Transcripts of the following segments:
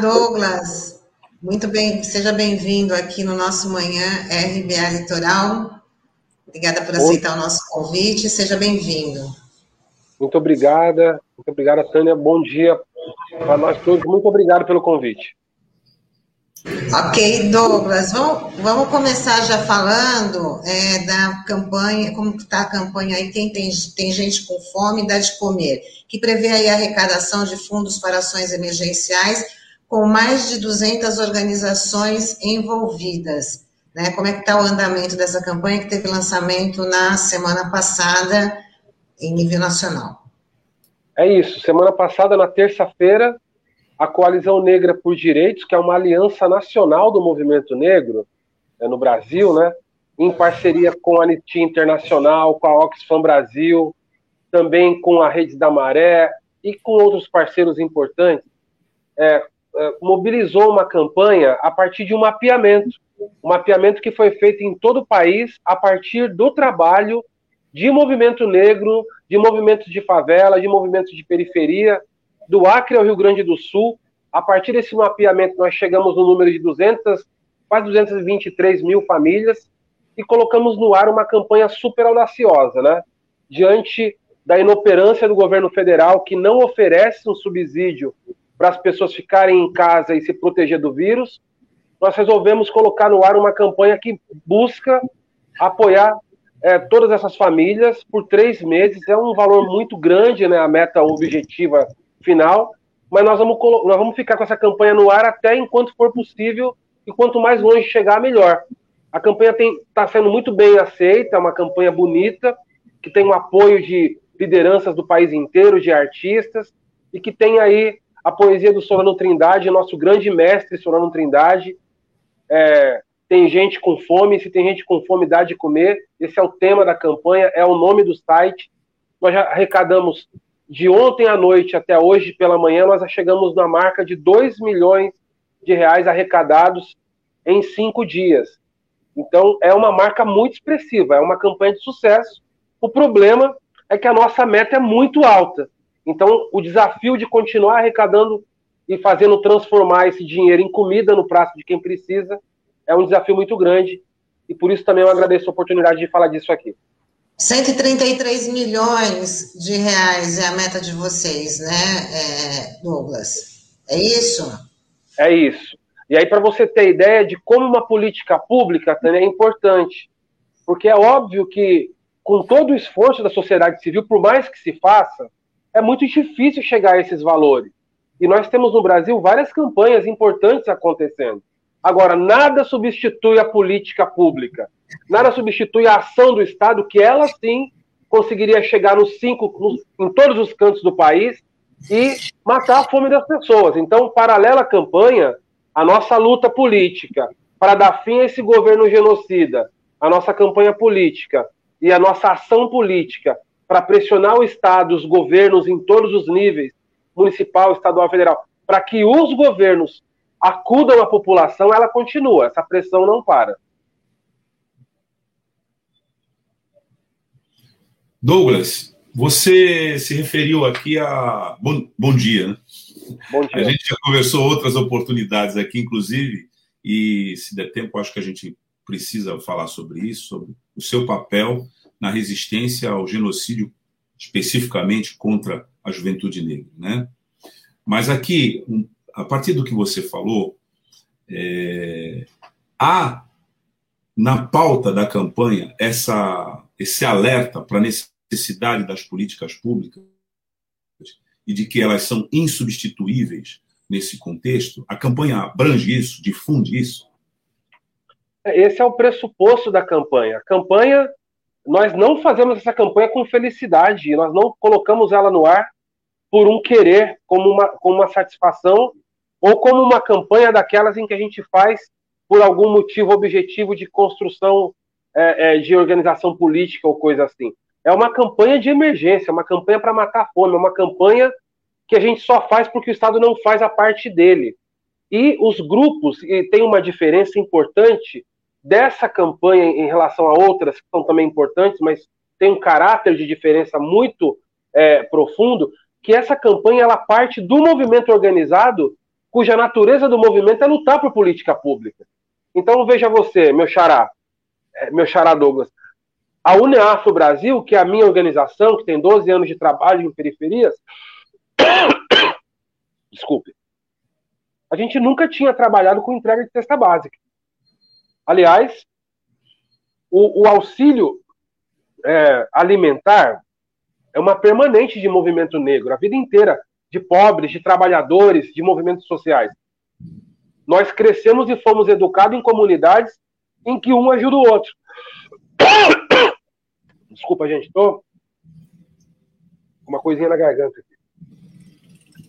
Douglas. Muito bem, seja bem-vindo aqui no nosso Manhã RBA Litoral. Obrigada por aceitar o nosso convite, seja bem-vindo. Muito obrigada, muito obrigada, Tânia. Bom dia para nós todos. Muito obrigado pelo convite. Ok, Douglas, vamos, vamos começar já falando é, da campanha, como está a campanha aí, quem tem, tem gente com fome dá de comer, que prevê aí a arrecadação de fundos para ações emergenciais com mais de 200 organizações envolvidas. Né? Como é que está o andamento dessa campanha que teve lançamento na semana passada em nível nacional? É isso, semana passada, na terça-feira, a Coalizão Negra por Direitos, que é uma aliança nacional do movimento negro é, no Brasil, né, em parceria com a Anistia Internacional, com a Oxfam Brasil, também com a Rede da Maré e com outros parceiros importantes, é, mobilizou uma campanha a partir de um mapeamento, um mapeamento que foi feito em todo o país a partir do trabalho de movimento negro, de movimentos de favela, de movimentos de periferia, do Acre ao Rio Grande do Sul. A partir desse mapeamento, nós chegamos no número de 200, quase 223 mil famílias e colocamos no ar uma campanha super audaciosa, né? Diante da inoperância do governo federal, que não oferece um subsídio para as pessoas ficarem em casa e se proteger do vírus, nós resolvemos colocar no ar uma campanha que busca apoiar é, todas essas famílias por três meses. É um valor muito grande, né, a meta objetiva final, mas nós vamos, nós vamos ficar com essa campanha no ar até enquanto for possível, e quanto mais longe chegar, melhor. A campanha está sendo muito bem aceita, é uma campanha bonita, que tem o apoio de lideranças do país inteiro, de artistas, e que tem aí a poesia do Solano Trindade, nosso grande mestre Solano Trindade. É, tem gente com fome, se tem gente com fome, dá de comer. Esse é o tema da campanha, é o nome do site. Nós já arrecadamos de ontem à noite até hoje pela manhã, nós chegamos na marca de 2 milhões de reais arrecadados em cinco dias. Então, é uma marca muito expressiva, é uma campanha de sucesso. O problema é que a nossa meta é muito alta. Então, o desafio de continuar arrecadando e fazendo transformar esse dinheiro em comida no prato de quem precisa é um desafio muito grande. E por isso também eu agradeço a oportunidade de falar disso aqui. 133 milhões de reais é a meta de vocês, né, é, Douglas? É isso? É isso. E aí, para você ter ideia de como uma política pública também é importante, porque é óbvio que, com todo o esforço da sociedade civil, por mais que se faça, é muito difícil chegar a esses valores. E nós temos no Brasil várias campanhas importantes acontecendo. Agora, nada substitui a política pública. Nada substitui a ação do Estado, que ela sim conseguiria chegar nos cinco, nos, em todos os cantos do país e matar a fome das pessoas. Então, paralela à campanha, a nossa luta política para dar fim a esse governo genocida, a nossa campanha política e a nossa ação política para pressionar o Estado, os governos em todos os níveis, municipal, estadual, federal, para que os governos acudam à população, ela continua, essa pressão não para. Douglas, você se referiu aqui a. Bom, bom dia, né? Bom dia. A gente já conversou outras oportunidades aqui, inclusive, e se der tempo, acho que a gente precisa falar sobre isso, sobre o seu papel na resistência ao genocídio, especificamente contra a juventude negra, né? Mas aqui, a partir do que você falou, é, há na pauta da campanha essa, esse alerta para a necessidade das políticas públicas e de que elas são insubstituíveis nesse contexto? A campanha abrange isso, difunde isso? Esse é o pressuposto da campanha. A campanha, nós não fazemos essa campanha com felicidade, nós não colocamos ela no ar por um querer, como uma, como uma satisfação, ou como uma campanha daquelas em que a gente faz por algum motivo objetivo de construção é, é, de organização política ou coisa assim. É uma campanha de emergência, uma campanha para matar a fome, é uma campanha que a gente só faz porque o Estado não faz a parte dele. E os grupos, e tem uma diferença importante dessa campanha em relação a outras que são também importantes, mas tem um caráter de diferença muito é, profundo, que essa campanha ela parte do movimento organizado cuja natureza do movimento é lutar por política pública. Então, veja você, meu xará, é, meu xará Douglas, a UNEAFRO Brasil, que é a minha organização, que tem 12 anos de trabalho em periferias, desculpe, a gente nunca tinha trabalhado com entrega de cesta básica. Aliás, o, o auxílio é, alimentar é uma permanente de movimento negro, a vida inteira, de pobres, de trabalhadores, de movimentos sociais. Nós crescemos e fomos educados em comunidades em que um ajuda o outro. Desculpa, gente, tô com uma coisinha na garganta aqui.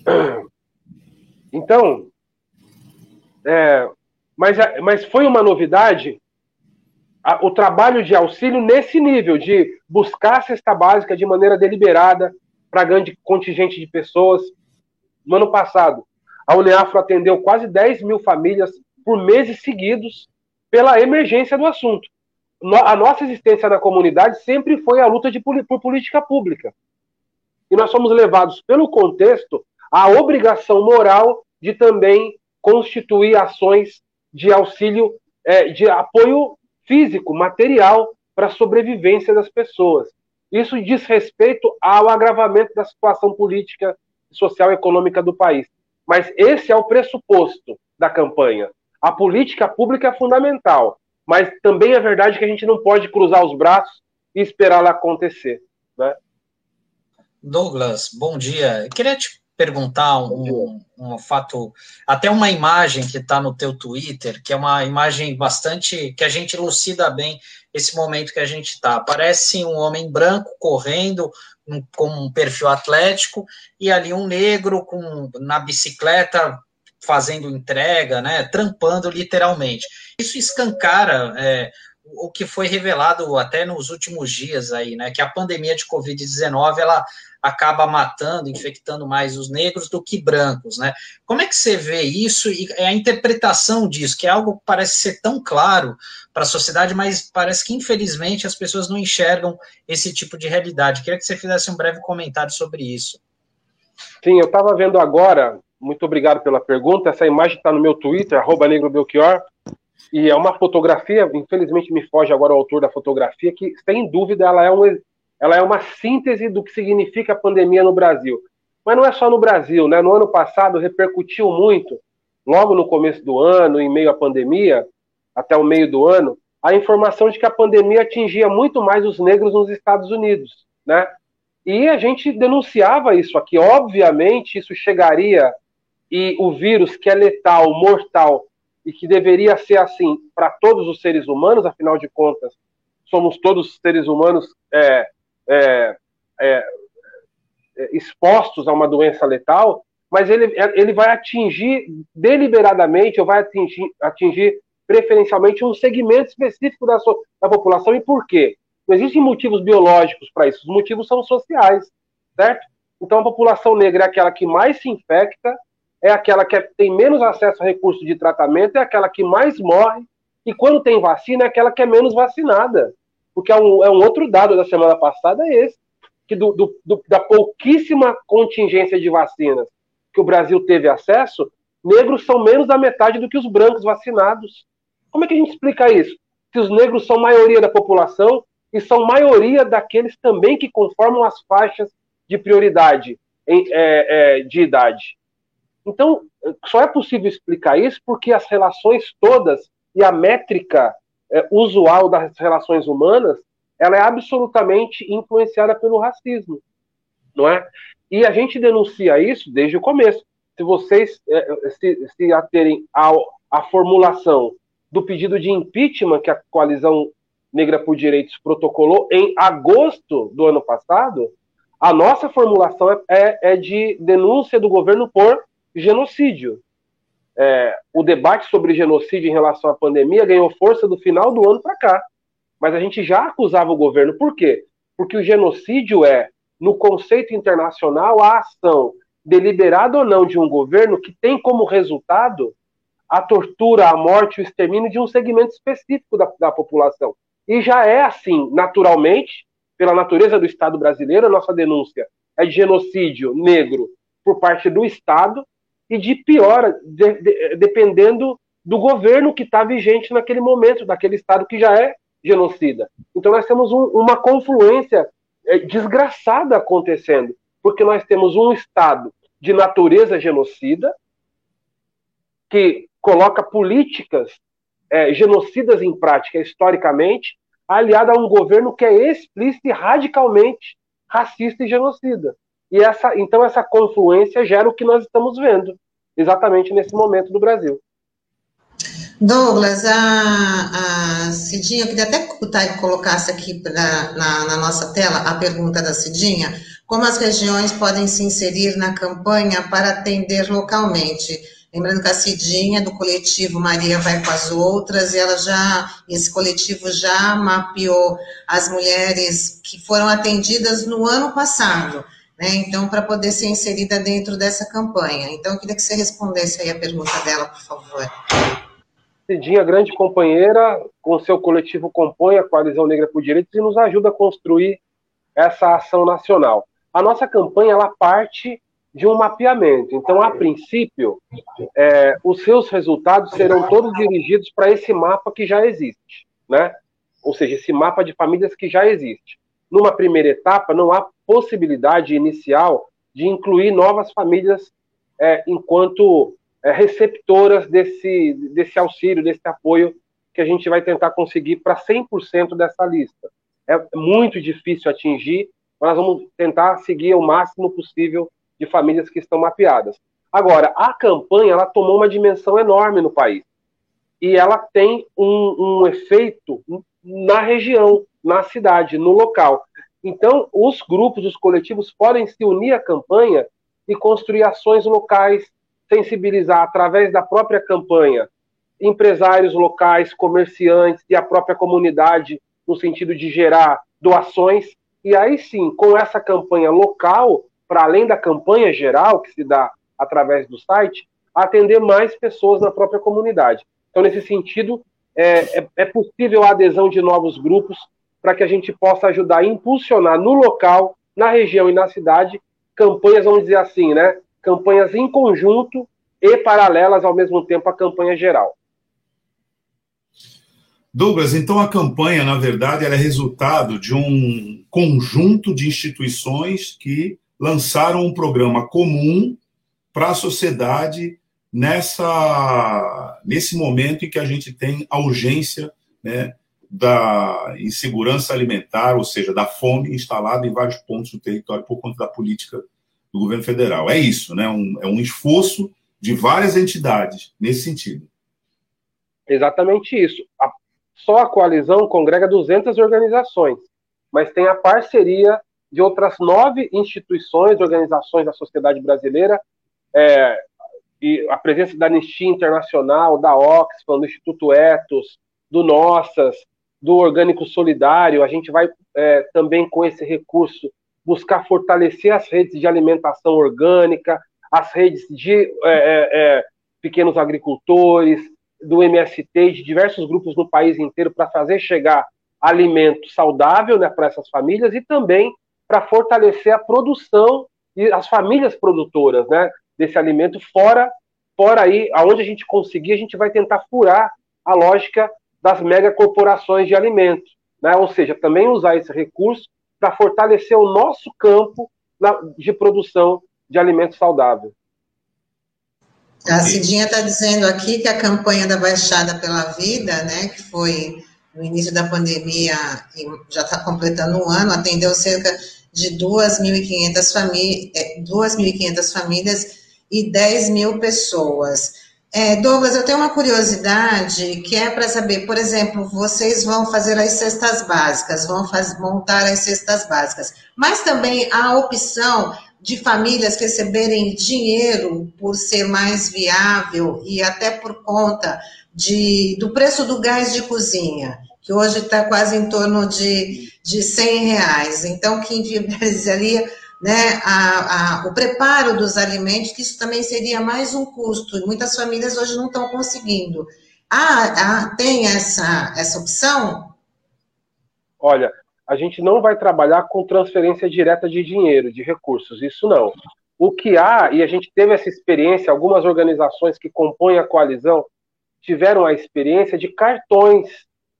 Então, é, mas, mas foi uma novidade a, o trabalho de auxílio nesse nível, de buscar a cesta básica de maneira deliberada para grande contingente de pessoas. No ano passado, a Uneafro atendeu quase 10 mil famílias por meses seguidos pela emergência do assunto. a nossa existência na comunidade sempre foi a luta de, por política pública. E nós somos levados pelo contexto à obrigação moral de também constituir ações de auxílio, é, de apoio físico, material para a sobrevivência das pessoas. Isso diz respeito ao agravamento da situação política, social e econômica do país. Mas esse é o pressuposto da campanha. A política pública é fundamental, mas também é verdade que a gente não pode cruzar os braços e esperar ela acontecer. Né? Douglas, bom dia. Eu queria te perguntar um, um, fato, até uma imagem que está no teu Twitter, que é uma imagem bastante que a gente elucida bem esse momento que a gente está. Parece um homem branco correndo um, com um perfil atlético e ali um negro com na bicicleta fazendo entrega, né, trampando literalmente. Isso escancara é, o que foi revelado até nos últimos dias aí, né, que a pandemia de Covid-19 ela acaba matando, infectando mais os negros do que brancos, né? Como é que você vê isso e a interpretação disso, que é algo que parece ser tão claro para a sociedade, mas parece que infelizmente as pessoas não enxergam esse tipo de realidade. Queria que você fizesse um breve comentário sobre isso. Sim, eu estava vendo agora, muito obrigado pela pergunta, essa imagem está no meu Twitter, arroba Negro Belchior, e é uma fotografia, infelizmente me foge agora o autor da fotografia, que sem dúvida ela é um, ela é uma síntese do que significa a pandemia no Brasil. Mas não é só no Brasil, né? No ano passado repercutiu muito, logo no começo do ano, em meio à pandemia, até o meio do ano, a informação de que a pandemia atingia muito mais os negros nos Estados Unidos, né? E a gente denunciava isso aqui. Obviamente, isso chegaria e o vírus que é letal, mortal e que deveria ser assim para todos os seres humanos, afinal de contas, somos todos seres humanos é, é, é, é, expostos a uma doença letal, mas ele, ele vai atingir deliberadamente, ou vai atingir, atingir preferencialmente um segmento específico da, so, da população. E por quê? Não existem motivos biológicos para isso, os motivos são sociais, certo? Então a população negra é aquela que mais se infecta, é aquela que tem menos acesso a recursos de tratamento, é aquela que mais morre, e quando tem vacina, é aquela que é menos vacinada porque é um, é um outro dado da semana passada é esse, que do, do, do, da pouquíssima contingência de vacinas que o Brasil teve acesso, negros são menos da metade do que os brancos vacinados. Como é que a gente explica isso? Que os negros são maioria da população e são maioria daqueles também que conformam as faixas de prioridade em, é, é, de idade. Então, só é possível explicar isso porque as relações todas e a métrica é, usual das relações humanas, ela é absolutamente influenciada pelo racismo, não é? E a gente denuncia isso desde o começo. Se vocês é, se, se aterem ao, à formulação do pedido de impeachment que a coalizão Negra por Direitos protocolou em agosto do ano passado, a nossa formulação é, é, é de denúncia do governo por genocídio é, o debate sobre genocídio em relação à pandemia ganhou força do final do ano para cá. Mas a gente já acusava o governo. Por quê? Porque o genocídio é, no conceito internacional, a ação deliberada ou não de um governo que tem como resultado a tortura, a morte, o extermínio de um segmento específico da, da população. E já é assim, naturalmente, pela natureza do Estado brasileiro, a nossa denúncia é de genocídio negro por parte do Estado, e de pior, de, de, dependendo do governo que está vigente naquele momento, daquele Estado que já é genocida. Então nós temos um, uma confluência é, desgraçada acontecendo, porque nós temos um Estado de natureza genocida, que coloca políticas é, genocidas em prática historicamente, aliada a um governo que é explícito e radicalmente racista e genocida. E essa, então essa confluência gera o que nós estamos vendo exatamente nesse momento do Brasil. Douglas, a, a Cidinha, eu queria até que o Thay colocasse aqui pra, na, na nossa tela a pergunta da Cidinha, como as regiões podem se inserir na campanha para atender localmente? Lembrando que a Cidinha, do coletivo Maria Vai com as Outras, e ela já, esse coletivo já mapeou as mulheres que foram atendidas no ano passado, né? Então, para poder ser inserida dentro dessa campanha. Então, eu queria que você respondesse aí a pergunta dela, por favor. Cidinha, grande companheira, com seu coletivo compõe a Coalizão Negra por Direitos e nos ajuda a construir essa ação nacional. A nossa campanha, ela parte de um mapeamento. Então, a princípio, é, os seus resultados serão todos dirigidos para esse mapa que já existe, né? Ou seja, esse mapa de famílias que já existe. Numa primeira etapa, não há possibilidade inicial de incluir novas famílias é, enquanto é, receptoras desse, desse auxílio, desse apoio que a gente vai tentar conseguir para 100% dessa lista. É muito difícil atingir, mas nós vamos tentar seguir o máximo possível de famílias que estão mapeadas. Agora, a campanha ela tomou uma dimensão enorme no país e ela tem um, um efeito na região, na cidade, no local. Então, os grupos, os coletivos podem se unir à campanha e construir ações locais, sensibilizar através da própria campanha empresários locais, comerciantes e a própria comunidade, no sentido de gerar doações. E aí sim, com essa campanha local, para além da campanha geral que se dá através do site, atender mais pessoas na própria comunidade. Então, nesse sentido, é, é, é possível a adesão de novos grupos para que a gente possa ajudar a impulsionar no local, na região e na cidade, campanhas, vamos dizer assim, né? Campanhas em conjunto e paralelas ao mesmo tempo à campanha geral. Douglas, então a campanha, na verdade, é resultado de um conjunto de instituições que lançaram um programa comum para a sociedade nessa nesse momento em que a gente tem a urgência né, da insegurança alimentar, ou seja, da fome instalada em vários pontos do território por conta da política do governo federal. É isso, né? Um, é um esforço de várias entidades nesse sentido. Exatamente isso. A, só a coalizão congrega 200 organizações, mas tem a parceria de outras nove instituições, organizações da sociedade brasileira, é, e a presença da Anistia Internacional, da Oxfam, do Instituto Etos, do Nossas, do Orgânico Solidário. A gente vai é, também, com esse recurso, buscar fortalecer as redes de alimentação orgânica, as redes de é, é, é pequenos agricultores, do MST, de diversos grupos no país inteiro, para fazer chegar alimento saudável né, para essas famílias e também para fortalecer a produção e as famílias produtoras, né, desse alimento fora, fora aí, aonde a gente conseguir, a gente vai tentar furar a lógica das megacorporações de alimentos, né? Ou seja, também usar esse recurso para fortalecer o nosso campo na, de produção de alimentos saudáveis. A Cidinha está dizendo aqui que a campanha da Baixada pela Vida, né, que foi no início da pandemia, já está completando um ano, atendeu cerca de 2.500 famí é, famílias e 10 mil pessoas. É, Douglas, eu tenho uma curiosidade que é para saber, por exemplo, vocês vão fazer as cestas básicas, vão faz, montar as cestas básicas, mas também há a opção de famílias receberem dinheiro por ser mais viável e até por conta de, do preço do gás de cozinha que hoje está quase em torno de, de 100 reais. Então, que inviabilizaria né, a, a, o preparo dos alimentos, que isso também seria mais um custo, e muitas famílias hoje não estão conseguindo. Ah, ah, tem essa, essa opção? Olha, a gente não vai trabalhar com transferência direta de dinheiro, de recursos, isso não. o que há, e a gente teve essa experiência, algumas organizações que compõem a coalizão tiveram a experiência de cartões,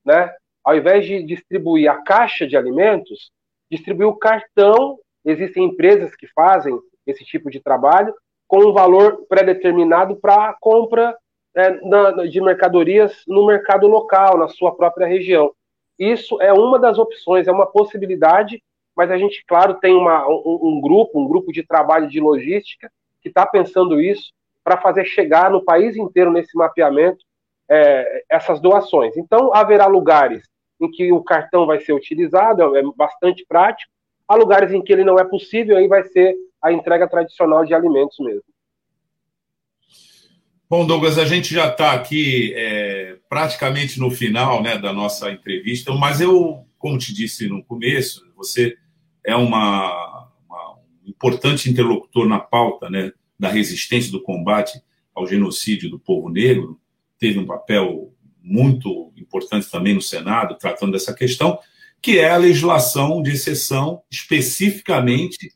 né? Ao invés de distribuir a caixa de alimentos, distribuir o cartão. Existem empresas que fazem esse tipo de trabalho com um valor pré-determinado para a compra é, na, de mercadorias no mercado local, na sua própria região. Isso é uma das opções, é uma possibilidade, mas a gente, claro, tem uma, um, um grupo, um grupo de trabalho de logística que está pensando isso para fazer chegar no país inteiro nesse mapeamento é, essas doações. Então, haverá lugares em que o cartão vai ser utilizado, é bastante prático, há lugares em que ele não é possível, aí vai ser a entrega tradicional de alimentos mesmo. Bom, Douglas, a gente já está aqui é, praticamente no final né, da nossa entrevista, mas eu, como te disse no começo, você é uma, uma, um importante interlocutor na pauta né, da resistência do combate ao genocídio do povo negro, teve um papel muito importante também no Senado, tratando dessa questão, que é a legislação de exceção, especificamente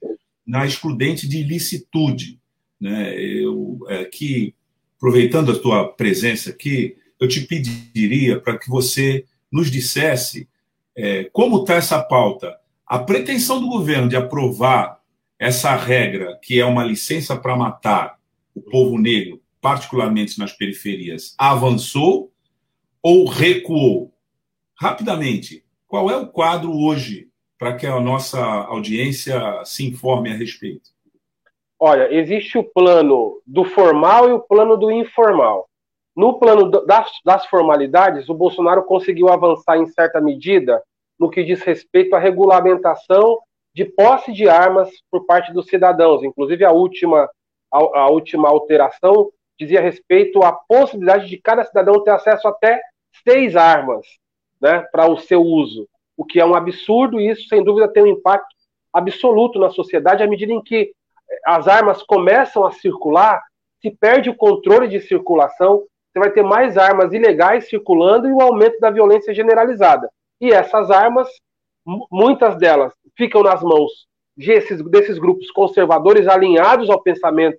na excludente de ilicitude. Né? Eu, é, que aproveitando a tua presença aqui, eu te pediria para que você nos dissesse é, como está essa pauta. A pretensão do governo de aprovar essa regra, que é uma licença para matar o povo negro, particularmente nas periferias, avançou ou recuou? Rapidamente, qual é o quadro hoje para que a nossa audiência se informe a respeito? Olha, existe o plano do formal e o plano do informal. No plano das, das formalidades, o Bolsonaro conseguiu avançar em certa medida no que diz respeito à regulamentação de posse de armas por parte dos cidadãos. Inclusive, a última, a, a última alteração dizia respeito à possibilidade de cada cidadão ter acesso até seis armas né, para o seu uso, o que é um absurdo e isso, sem dúvida, tem um impacto absoluto na sociedade à medida em que as armas começam a circular, se perde o controle de circulação, você vai ter mais armas ilegais circulando e o aumento da violência generalizada. E essas armas, muitas delas, ficam nas mãos desses, desses grupos conservadores alinhados ao pensamento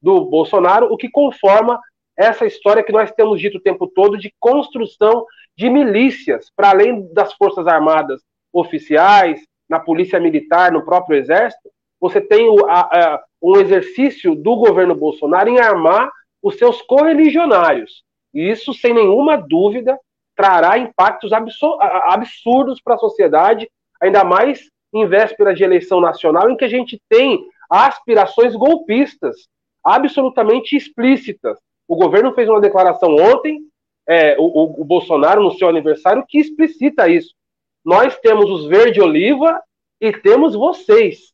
do Bolsonaro, o que conforma essa história que nós temos dito o tempo todo de construção de milícias, para além das Forças Armadas oficiais, na Polícia Militar, no próprio Exército, você tem o, a, a, um exercício do governo Bolsonaro em armar os seus correligionários. E isso, sem nenhuma dúvida, trará impactos absurdos para a sociedade, ainda mais em véspera de eleição nacional, em que a gente tem aspirações golpistas absolutamente explícitas. O governo fez uma declaração ontem, é, o, o, Bolsonaro, no seu aniversário, que explicita isso. Nós temos os verde-oliva e temos vocês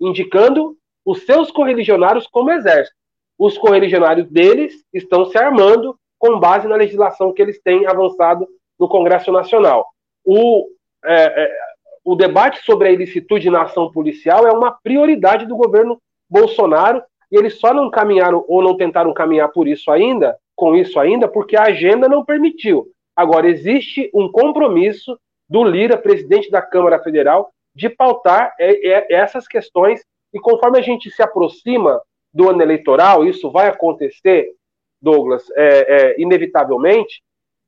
indicando os seus correligionários como exército. Os correligionários deles estão se armando com base na legislação que eles têm avançado no Congresso Nacional. O, é, é, o debate sobre a ilicitude na ação policial é uma prioridade do governo Bolsonaro e eles só não caminharam ou não tentaram caminhar por isso ainda, com isso ainda, porque a agenda não permitiu. Agora, existe um compromisso do Lira, presidente da Câmara Federal, de pautar é, é, essas questões, e conforme a gente se aproxima do ano eleitoral, isso vai acontecer, Douglas, é, é, inevitavelmente,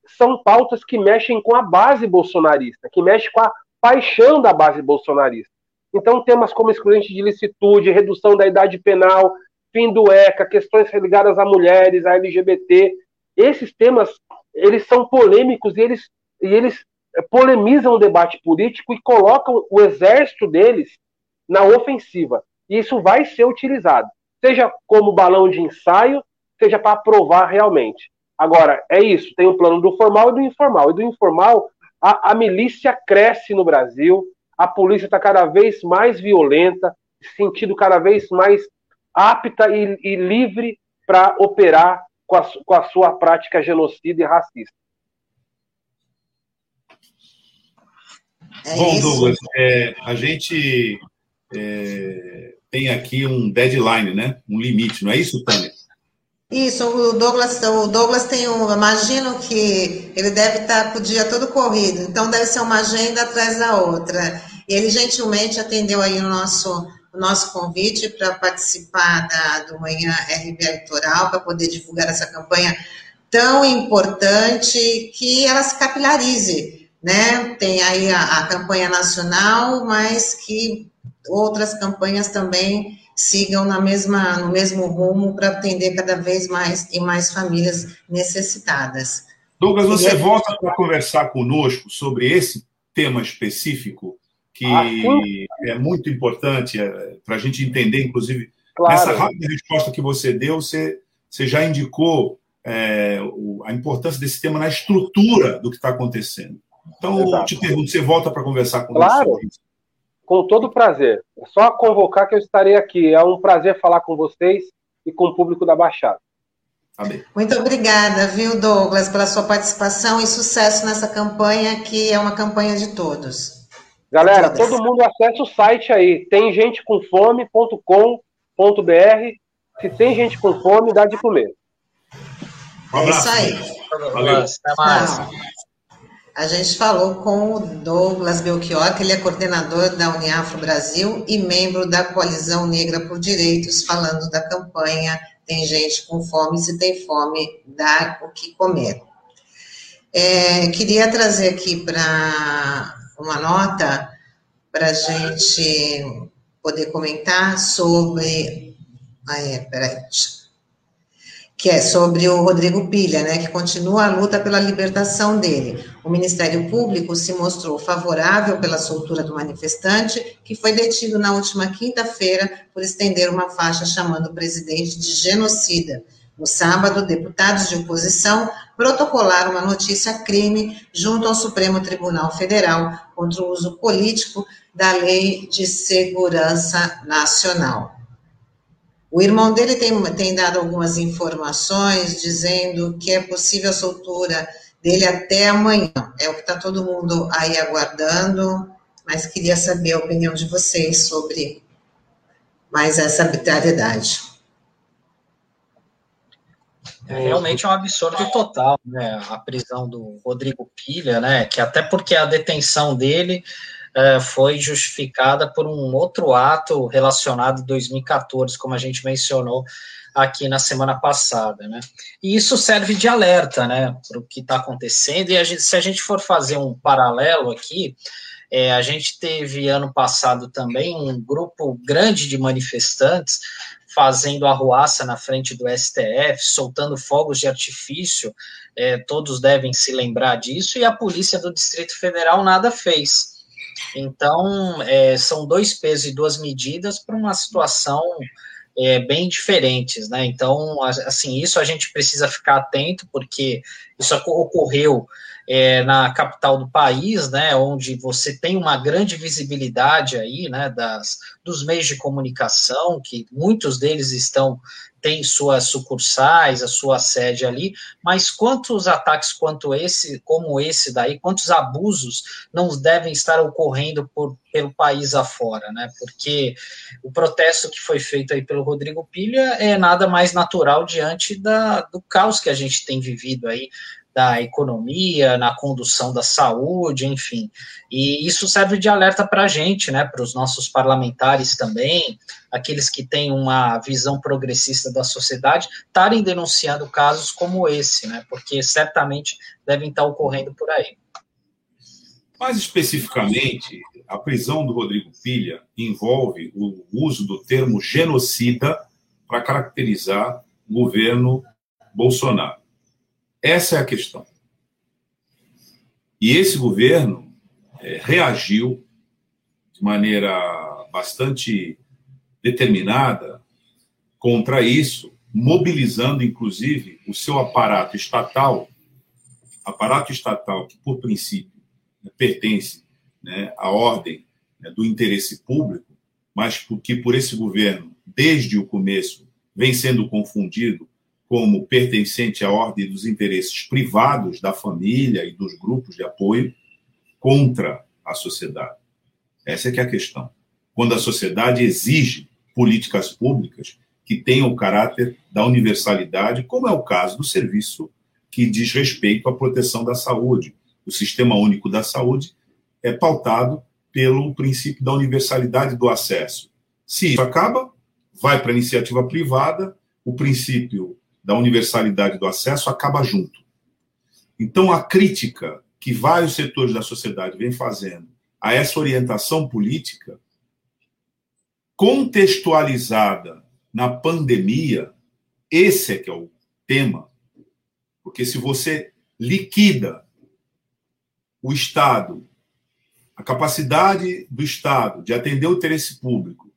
são pautas que mexem com a base bolsonarista, que mexem com a paixão da base bolsonarista. Então, temas como excludente de licitude, redução da idade penal, fim do ECA, questões ligadas a mulheres, a LGBT, esses temas, eles são polêmicos e eles, e eles polemizam o debate político e colocam o exército deles na ofensiva. E isso vai ser utilizado, seja como balão de ensaio, seja para aprovar realmente. Agora, é isso, tem o um plano do formal e do informal. E do informal, a, a milícia cresce no Brasil, a polícia está cada vez mais violenta, sentido cada vez mais apta e, e livre para operar com a, com a sua prática genocida e racista. É Bom, isso. Douglas, é, a gente é, tem aqui um deadline, né? Um limite, não é isso, Tânia? Isso, o Douglas, o Douglas tem um, imagino que ele deve estar com o dia todo corrido, então deve ser uma agenda atrás da outra. E ele gentilmente atendeu aí o nosso o nosso convite para participar da, do Manhã RB Eleitoral, para poder divulgar essa campanha tão importante que ela se capilarize, né? Tem aí a, a campanha nacional, mas que outras campanhas também sigam na mesma, no mesmo rumo para atender cada vez mais e mais famílias necessitadas. Douglas, você volta para conversar conosco sobre esse tema específico que ah, é muito importante é, para a gente entender, inclusive, claro. nessa rápida resposta que você deu, você, você já indicou é, o, a importância desse tema na estrutura do que está acontecendo. Então, Exato. te pergunto, você volta para conversar com Claro, com todo prazer. É só convocar que eu estarei aqui. É um prazer falar com vocês e com o público da Baixada. Amém. Muito obrigada, viu, Douglas, pela sua participação e sucesso nessa campanha, que é uma campanha de todos. Galera, todo mundo acessa o site aí, tem gente com fome.com.br. Se tem gente com fome, dá de comer. Um é isso aí. Valeu. Até mais. A gente falou com o Douglas Belchior, que ele é coordenador da Uniafro Brasil e membro da Coalizão Negra por Direitos, falando da campanha Tem Gente com Fome, se tem fome, dá o que comer. É, queria trazer aqui para uma nota para a gente poder comentar sobre. Ah, é, peraí. Que é sobre o Rodrigo Pilha, né, que continua a luta pela libertação dele. O Ministério Público se mostrou favorável pela soltura do manifestante, que foi detido na última quinta-feira por estender uma faixa chamando o presidente de genocida no sábado, deputados de oposição protocolaram uma notícia-crime junto ao Supremo Tribunal Federal contra o uso político da Lei de Segurança Nacional. O irmão dele tem, tem dado algumas informações dizendo que é possível a soltura dele até amanhã. É o que está todo mundo aí aguardando, mas queria saber a opinião de vocês sobre mais essa arbitrariedade. É realmente é um absurdo total, né? A prisão do Rodrigo Pilha, né? Que até porque a detenção dele é, foi justificada por um outro ato relacionado em 2014, como a gente mencionou aqui na semana passada, né? E isso serve de alerta, né, para o que está acontecendo. E a gente, se a gente for fazer um paralelo aqui, é, a gente teve ano passado também um grupo grande de manifestantes fazendo arruaça na frente do STF, soltando fogos de artifício, é, todos devem se lembrar disso, e a Polícia do Distrito Federal nada fez. Então, é, são dois pesos e duas medidas para uma situação é, bem diferentes, né? Então, assim, isso a gente precisa ficar atento, porque isso ocorreu é, na capital do país, né, onde você tem uma grande visibilidade aí, né, das, dos meios de comunicação, que muitos deles estão têm suas sucursais, a sua sede ali, mas quantos ataques quanto esse, como esse daí, quantos abusos não devem estar ocorrendo por, pelo país afora, né? Porque o protesto que foi feito aí pelo Rodrigo Pilha é nada mais natural diante da, do caos que a gente tem vivido aí da economia, na condução da saúde, enfim. E isso serve de alerta para a gente, né, para os nossos parlamentares também, aqueles que têm uma visão progressista da sociedade, estarem denunciando casos como esse, né, porque certamente devem estar ocorrendo por aí. Mais especificamente, a prisão do Rodrigo Pilha envolve o uso do termo genocida para caracterizar o governo Bolsonaro. Essa é a questão. E esse governo é, reagiu de maneira bastante determinada contra isso, mobilizando inclusive o seu aparato estatal, aparato estatal que, por princípio, né, pertence né, à ordem né, do interesse público, mas que por esse governo, desde o começo, vem sendo confundido como pertencente à ordem dos interesses privados da família e dos grupos de apoio contra a sociedade. Essa é que é a questão. Quando a sociedade exige políticas públicas que tenham o caráter da universalidade, como é o caso do serviço que diz respeito à proteção da saúde. O Sistema Único da Saúde é pautado pelo princípio da universalidade do acesso, Se isso acaba, vai para a iniciativa privada, o princípio da universalidade do acesso acaba junto. Então, a crítica que vários setores da sociedade vêm fazendo a essa orientação política, contextualizada na pandemia, esse é que é o tema. Porque se você liquida o Estado, a capacidade do Estado de atender o interesse público,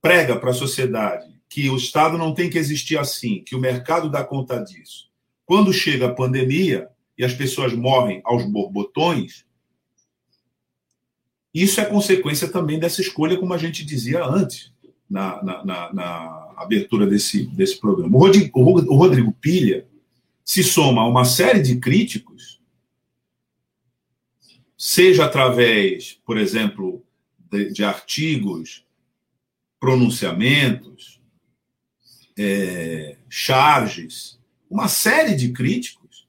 prega para a sociedade que o Estado não tem que existir assim, que o mercado dá conta disso. Quando chega a pandemia e as pessoas morrem aos borbotões, isso é consequência também dessa escolha, como a gente dizia antes, na, na, na, na abertura desse, desse programa. O Rodrigo, o Rodrigo Pilha se soma a uma série de críticos, seja através, por exemplo, de, de artigos, pronunciamentos, é, charges, uma série de críticos,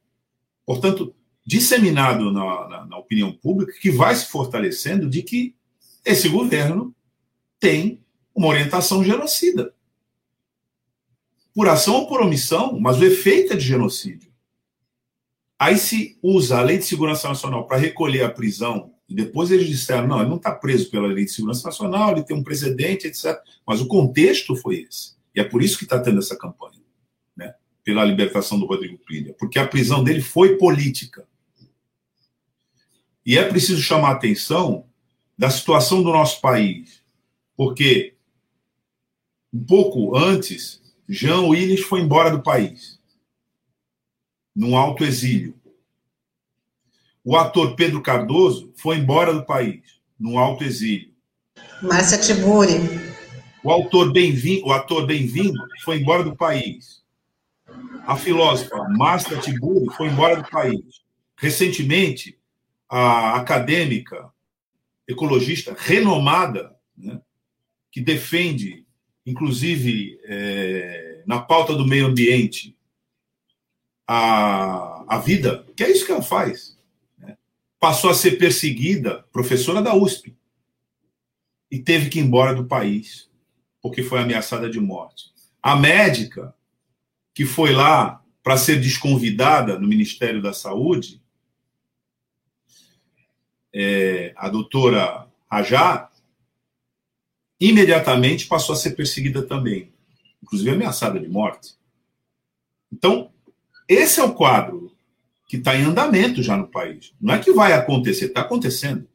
portanto, disseminado na, na, na opinião pública, que vai se fortalecendo de que esse governo tem uma orientação genocida. Por ação ou por omissão, mas o efeito é de genocídio. Aí se usa a Lei de Segurança Nacional para recolher a prisão, e depois eles disseram: não, ele não está preso pela Lei de Segurança Nacional, ele tem um precedente, etc. Mas o contexto foi esse. E é por isso que está tendo essa campanha, né? pela libertação do Rodrigo Pilha, porque a prisão dele foi política. E é preciso chamar a atenção da situação do nosso país, porque um pouco antes, Jean Willis foi embora do país, num alto exílio. O ator Pedro Cardoso foi embora do país, num alto exílio. Márcia Tiburi. O autor bem-vindo, o ator bem-vindo foi embora do país. A filósofa Márcia Tiburi foi embora do país. Recentemente, a acadêmica ecologista renomada, né, que defende, inclusive, é, na pauta do meio ambiente, a, a vida, que é isso que ela faz. Né, passou a ser perseguida, professora da USP, e teve que ir embora do país, porque foi ameaçada de morte. A médica, que foi lá para ser desconvidada no Ministério da Saúde, é, a doutora Rajá, imediatamente passou a ser perseguida também, inclusive ameaçada de morte. Então, esse é o quadro que está em andamento já no país. Não é que vai acontecer, está acontecendo.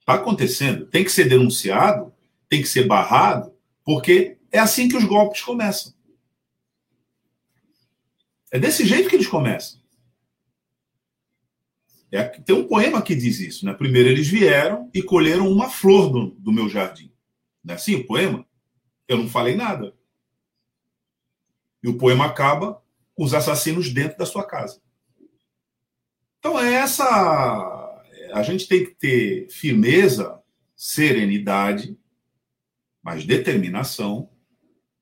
Está acontecendo. Tem que ser denunciado, tem que ser barrado, porque é assim que os golpes começam. É desse jeito que eles começam. É, tem um poema que diz isso. Né? Primeiro eles vieram e colheram uma flor do, do meu jardim. Não é assim o poema? Eu não falei nada. E o poema acaba com os assassinos dentro da sua casa. Então é essa. A gente tem que ter firmeza, serenidade, mas determinação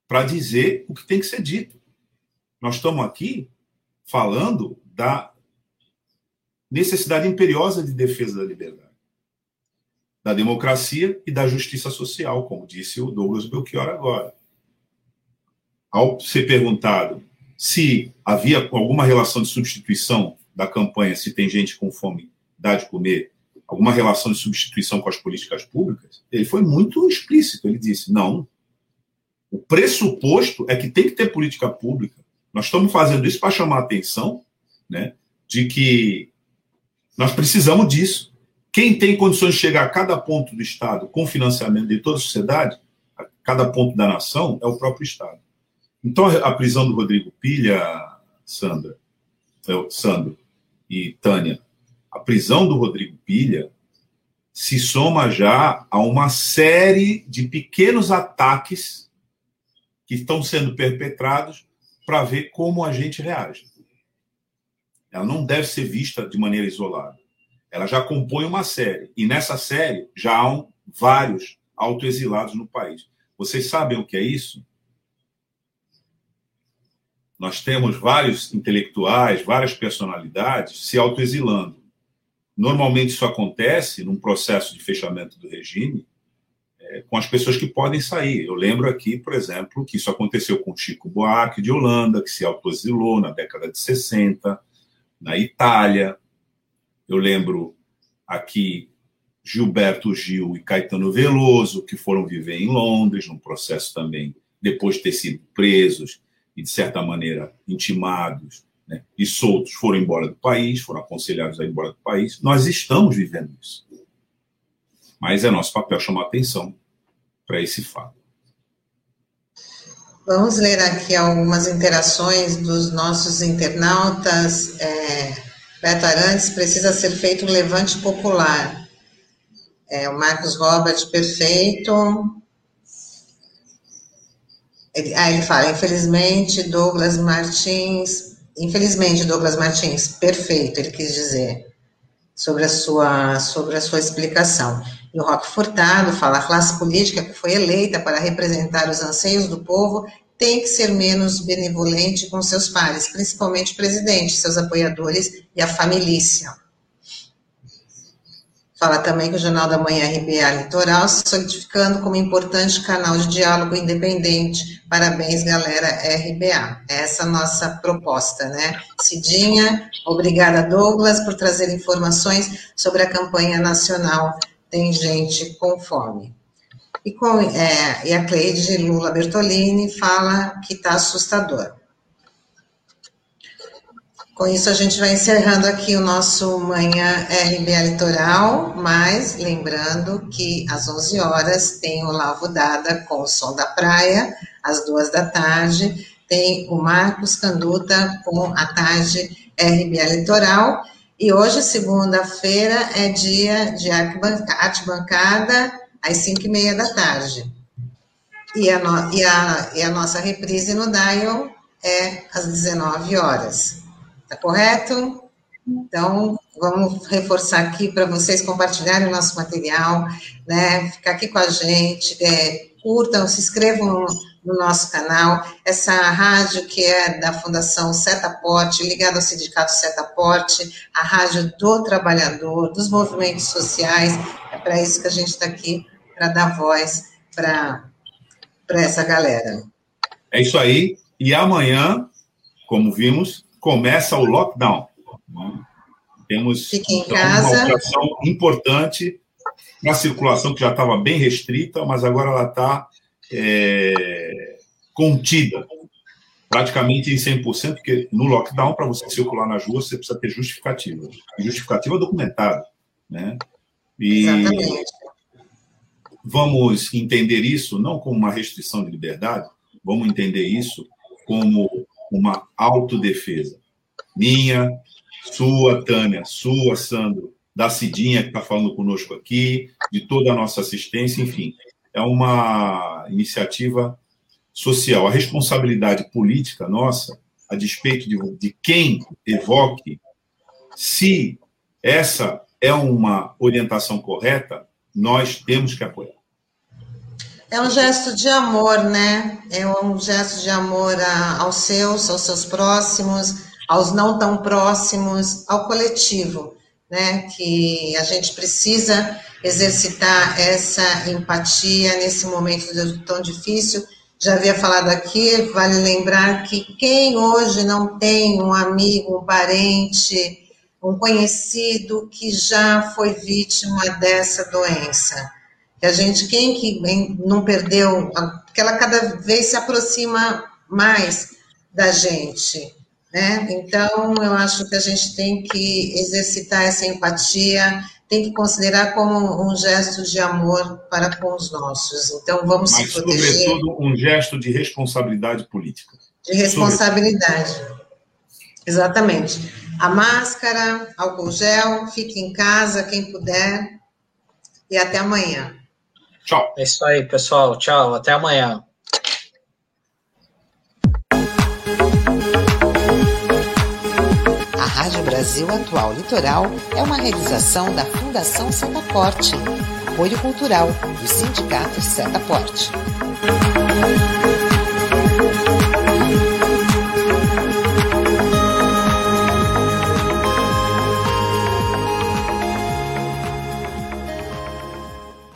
para dizer o que tem que ser dito. Nós estamos aqui falando da necessidade imperiosa de defesa da liberdade, da democracia e da justiça social, como disse o Douglas Belchior agora. Ao ser perguntado se havia alguma relação de substituição da campanha, se tem gente com fome, dá de comer, alguma relação de substituição com as políticas públicas, ele foi muito explícito. Ele disse: não. O pressuposto é que tem que ter política pública. Nós estamos fazendo isso para chamar a atenção né, de que nós precisamos disso. Quem tem condições de chegar a cada ponto do Estado com financiamento de toda a sociedade, a cada ponto da nação, é o próprio Estado. Então, a prisão do Rodrigo Pilha, Sandra, Sandro e Tânia, a prisão do Rodrigo Pilha se soma já a uma série de pequenos ataques que estão sendo perpetrados para ver como a gente reage. Ela não deve ser vista de maneira isolada. Ela já compõe uma série. E nessa série já há vários autoexilados no país. Vocês sabem o que é isso? Nós temos vários intelectuais, várias personalidades se autoexilando. Normalmente isso acontece num processo de fechamento do regime, é, com as pessoas que podem sair. Eu lembro aqui, por exemplo, que isso aconteceu com Chico Buarque de Holanda, que se autoexilou na década de 60, na Itália. Eu lembro aqui Gilberto Gil e Caetano Veloso, que foram viver em Londres, num processo também, depois de ter sido presos e, de certa maneira, intimados né, e soltos, foram embora do país, foram aconselhados a ir embora do país. Nós estamos vivendo isso. Mas é nosso papel chamar atenção para esse fato. Vamos ler aqui algumas interações dos nossos internautas. É, Beto Arantes, precisa ser feito um levante popular. É, o Marcos Robert, perfeito. Ele, ah, ele fala, infelizmente, Douglas Martins, infelizmente, Douglas Martins, perfeito, ele quis dizer, sobre a sua, sobre a sua explicação. E o Roque Furtado fala: a classe política que foi eleita para representar os anseios do povo tem que ser menos benevolente com seus pares, principalmente o presidente, seus apoiadores e a família. Fala também que o Jornal da Manhã RBA Litoral se solidificando como importante canal de diálogo independente. Parabéns, galera RBA. É essa é a nossa proposta, né? Cidinha, obrigada, Douglas, por trazer informações sobre a campanha nacional tem gente com fome. E, com, é, e a Cleide Lula Bertolini fala que está assustador. Com isso, a gente vai encerrando aqui o nosso Manhã RBA Litoral, mas lembrando que às 11 horas tem o Lavo Dada com o Som da Praia, às duas da tarde, tem o Marcos Canduta com a tarde RBA Litoral, e hoje, segunda-feira, é dia de arte bancada, às 5 e meia da tarde. E a, no, e, a, e a nossa reprise no Dial é às 19 horas. Tá correto? Então, vamos reforçar aqui para vocês compartilharem o nosso material, né? Ficar aqui com a gente, é, curtam, se inscrevam no nosso canal. Essa rádio que é da Fundação Setaporte, ligada ao Sindicato Setaporte, a rádio do trabalhador, dos movimentos sociais. É para isso que a gente está aqui, para dar voz para essa galera. É isso aí. E amanhã, como vimos, começa o lockdown. Temos então, uma operação importante na circulação que já estava bem restrita, mas agora ela está é, contida, praticamente em 100%, porque no lockdown, para você circular nas ruas, você precisa ter justificativa. Justificativa documentada. Né? E Exatamente. vamos entender isso não como uma restrição de liberdade, vamos entender isso como uma autodefesa. Minha, sua, Tânia, sua, Sandro, da Cidinha, que está falando conosco aqui, de toda a nossa assistência, enfim é uma iniciativa social. A responsabilidade política nossa, a despeito de, de quem evoque, se essa é uma orientação correta, nós temos que apoiar. É um gesto de amor, né? É um gesto de amor a, aos seus, aos seus próximos, aos não tão próximos, ao coletivo, né? Que a gente precisa exercitar essa empatia nesse momento tão difícil. Já havia falado aqui, vale lembrar que quem hoje não tem um amigo, um parente, um conhecido que já foi vítima dessa doença, que a gente, quem que não perdeu, que ela cada vez se aproxima mais da gente, né? Então, eu acho que a gente tem que exercitar essa empatia, tem que considerar como um gesto de amor para com os nossos. Então, vamos Mas, se proteger. sobretudo, um gesto de responsabilidade política. De responsabilidade. Sobretudo. Exatamente. A máscara, álcool gel, fique em casa, quem puder. E até amanhã. Tchau. É isso aí, pessoal. Tchau. Até amanhã. Brasil Atual Litoral é uma realização da Fundação Setaporte, apoio cultural do Sindicato Setaporte.